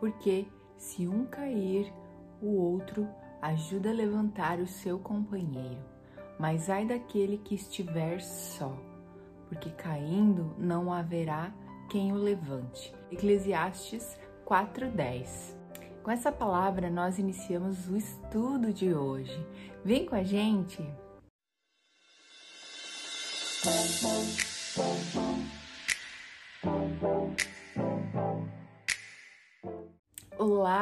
porque se um cair, o outro ajuda a levantar o seu companheiro. Mas ai daquele que estiver só, porque caindo não haverá quem o levante. Eclesiastes 4:10. Com essa palavra nós iniciamos o estudo de hoje. Vem com a gente.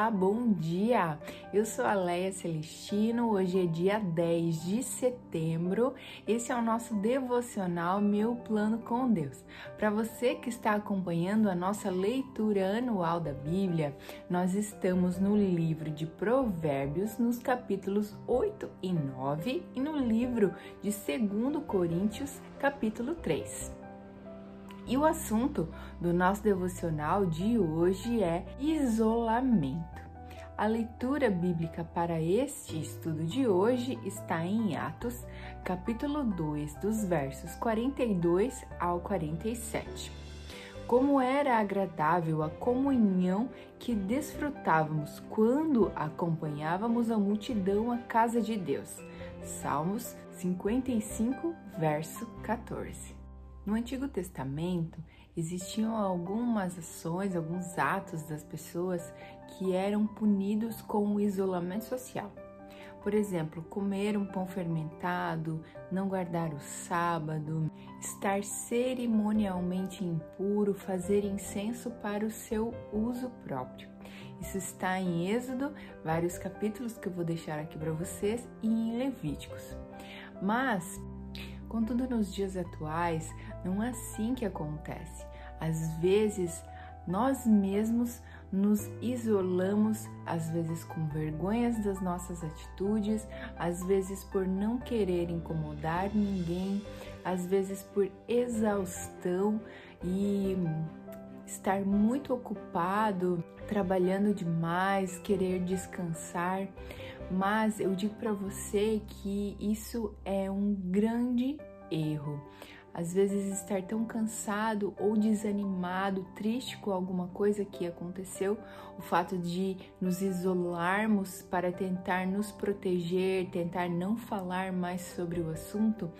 Bom dia! Eu sou a Leia Celestino, hoje é dia 10 de setembro. Esse é o nosso devocional Meu Plano com Deus. Para você que está acompanhando a nossa leitura anual da Bíblia, nós estamos no livro de Provérbios, nos capítulos 8 e 9, e no livro de 2 Coríntios, capítulo 3. E o assunto do nosso devocional de hoje é isolamento. A leitura bíblica para este estudo de hoje está em Atos, capítulo 2, dos versos 42 ao 47. Como era agradável a comunhão que desfrutávamos quando acompanhávamos a multidão à casa de Deus. Salmos 55, verso 14. No Antigo Testamento existiam algumas ações, alguns atos das pessoas que eram punidos com o isolamento social. Por exemplo, comer um pão fermentado, não guardar o sábado, estar cerimonialmente impuro, fazer incenso para o seu uso próprio. Isso está em Êxodo, vários capítulos que eu vou deixar aqui para vocês, e em Levíticos. Mas Contudo, nos dias atuais, não é assim que acontece. Às vezes, nós mesmos nos isolamos, às vezes com vergonhas das nossas atitudes, às vezes por não querer incomodar ninguém, às vezes por exaustão e estar muito ocupado, trabalhando demais, querer descansar mas eu digo para você que isso é um grande erro. Às vezes estar tão cansado ou desanimado, triste com alguma coisa que aconteceu, o fato de nos isolarmos para tentar nos proteger, tentar não falar mais sobre o assunto,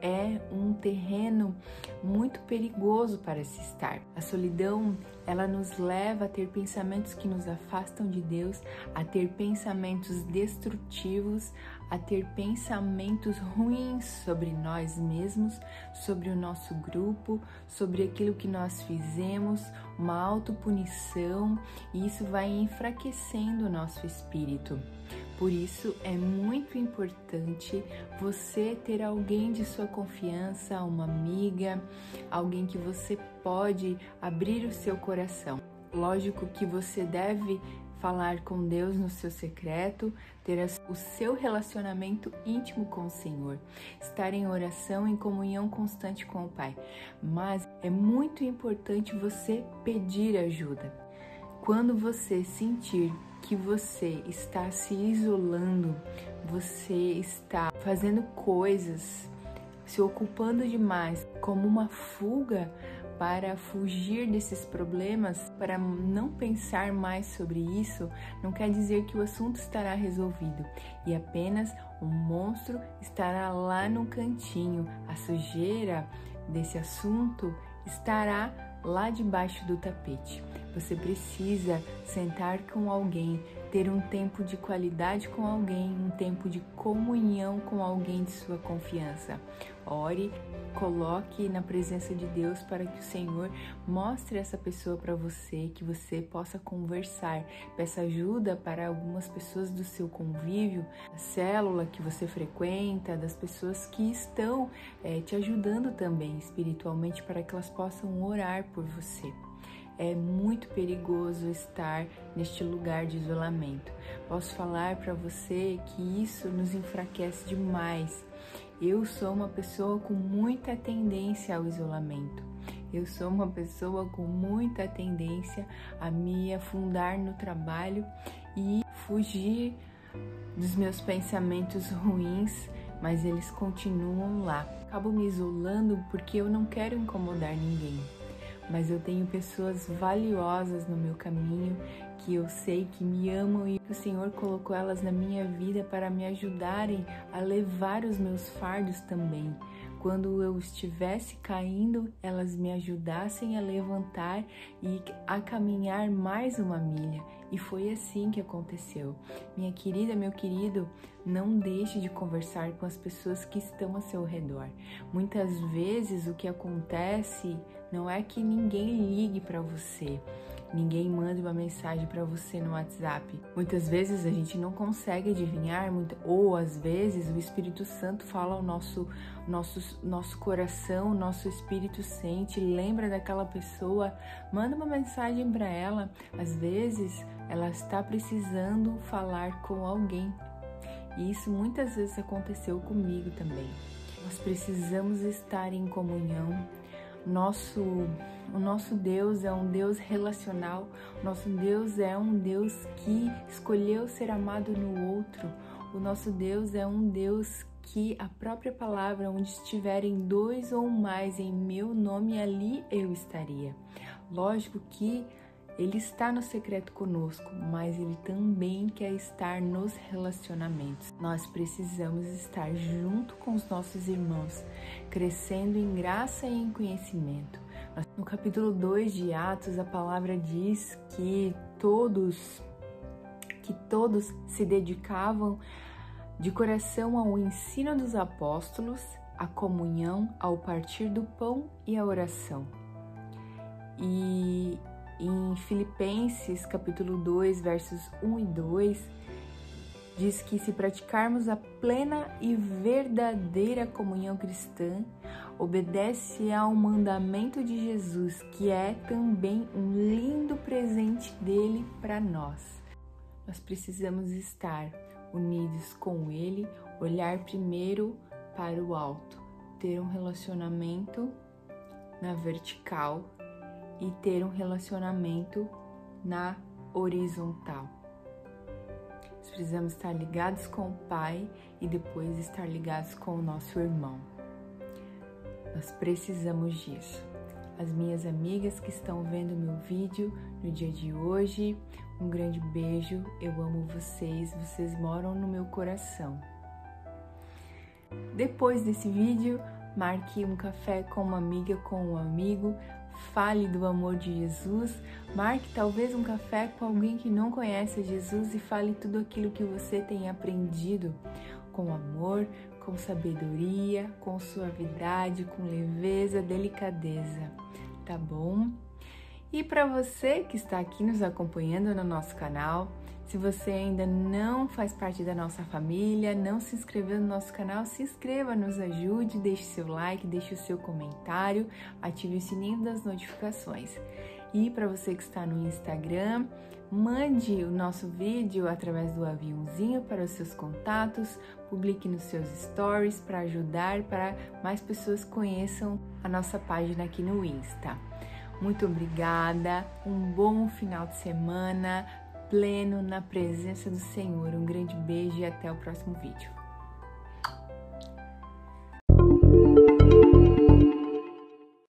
é um terreno muito perigoso para se estar. A solidão, ela nos leva a ter pensamentos que nos afastam de Deus, a ter pensamentos destrutivos, a ter pensamentos ruins sobre nós mesmos, sobre o nosso grupo, sobre aquilo que nós fizemos, uma autopunição, e isso vai enfraquecendo o nosso espírito. Por isso é muito importante você ter alguém de sua confiança, uma amiga, alguém que você pode abrir o seu coração. Lógico que você deve falar com Deus no seu secreto, ter o seu relacionamento íntimo com o Senhor, estar em oração, em comunhão constante com o Pai. Mas é muito importante você pedir ajuda. Quando você sentir que você está se isolando, você está fazendo coisas, se ocupando demais como uma fuga para fugir desses problemas, para não pensar mais sobre isso, não quer dizer que o assunto estará resolvido e apenas um monstro estará lá no cantinho. A sujeira desse assunto estará lá debaixo do tapete. Você precisa sentar com alguém, ter um tempo de qualidade com alguém, um tempo de comunhão com alguém de sua confiança. Ore, coloque na presença de Deus para que o Senhor mostre essa pessoa para você, que você possa conversar. Peça ajuda para algumas pessoas do seu convívio, da célula que você frequenta, das pessoas que estão é, te ajudando também espiritualmente para que elas possam orar por você é muito perigoso estar neste lugar de isolamento. Posso falar para você que isso nos enfraquece demais. Eu sou uma pessoa com muita tendência ao isolamento. Eu sou uma pessoa com muita tendência a me afundar no trabalho e fugir dos meus pensamentos ruins, mas eles continuam lá. Acabo me isolando porque eu não quero incomodar ninguém mas eu tenho pessoas valiosas no meu caminho que eu sei que me amam e o Senhor colocou elas na minha vida para me ajudarem a levar os meus fardos também. Quando eu estivesse caindo, elas me ajudassem a levantar e a caminhar mais uma milha. E foi assim que aconteceu. Minha querida, meu querido, não deixe de conversar com as pessoas que estão a seu redor. Muitas vezes o que acontece não é que ninguém ligue para você, ninguém manda uma mensagem para você no WhatsApp. Muitas vezes a gente não consegue adivinhar, ou às vezes o Espírito Santo fala ao nosso, nosso, nosso coração, nosso espírito sente, lembra daquela pessoa, manda uma mensagem para ela. Às vezes ela está precisando falar com alguém. E isso muitas vezes aconteceu comigo também. Nós precisamos estar em comunhão. Nosso, o nosso Deus é um Deus relacional. Nosso Deus é um Deus que escolheu ser amado no outro. O nosso Deus é um Deus que a própria palavra, onde estiverem dois ou mais em meu nome, ali eu estaria. Lógico que ele está no secreto conosco, mas ele também quer estar nos relacionamentos. Nós precisamos estar junto com os nossos irmãos, crescendo em graça e em conhecimento. No capítulo 2 de Atos, a palavra diz que todos que todos se dedicavam de coração ao ensino dos apóstolos, à comunhão, ao partir do pão e à oração. E em Filipenses capítulo 2, versos 1 e 2, diz que se praticarmos a plena e verdadeira comunhão cristã, obedece ao mandamento de Jesus, que é também um lindo presente dele para nós. Nós precisamos estar unidos com ele, olhar primeiro para o alto, ter um relacionamento na vertical e ter um relacionamento na horizontal. Precisamos estar ligados com o Pai e depois estar ligados com o nosso irmão. Nós precisamos disso. As minhas amigas que estão vendo meu vídeo no dia de hoje, um grande beijo. Eu amo vocês, vocês moram no meu coração. Depois desse vídeo, marque um café com uma amiga, com um amigo, fale do amor de Jesus, marque talvez um café com alguém que não conhece Jesus e fale tudo aquilo que você tem aprendido com amor, com sabedoria, com suavidade, com leveza, delicadeza, tá bom? E para você que está aqui nos acompanhando no nosso canal, se você ainda não faz parte da nossa família, não se inscreveu no nosso canal, se inscreva, nos ajude, deixe seu like, deixe o seu comentário, ative o sininho das notificações. E para você que está no Instagram, mande o nosso vídeo através do aviãozinho para os seus contatos, publique nos seus stories para ajudar para mais pessoas conheçam a nossa página aqui no Insta. Muito obrigada, um bom final de semana, pleno na presença do Senhor. Um grande beijo e até o próximo vídeo.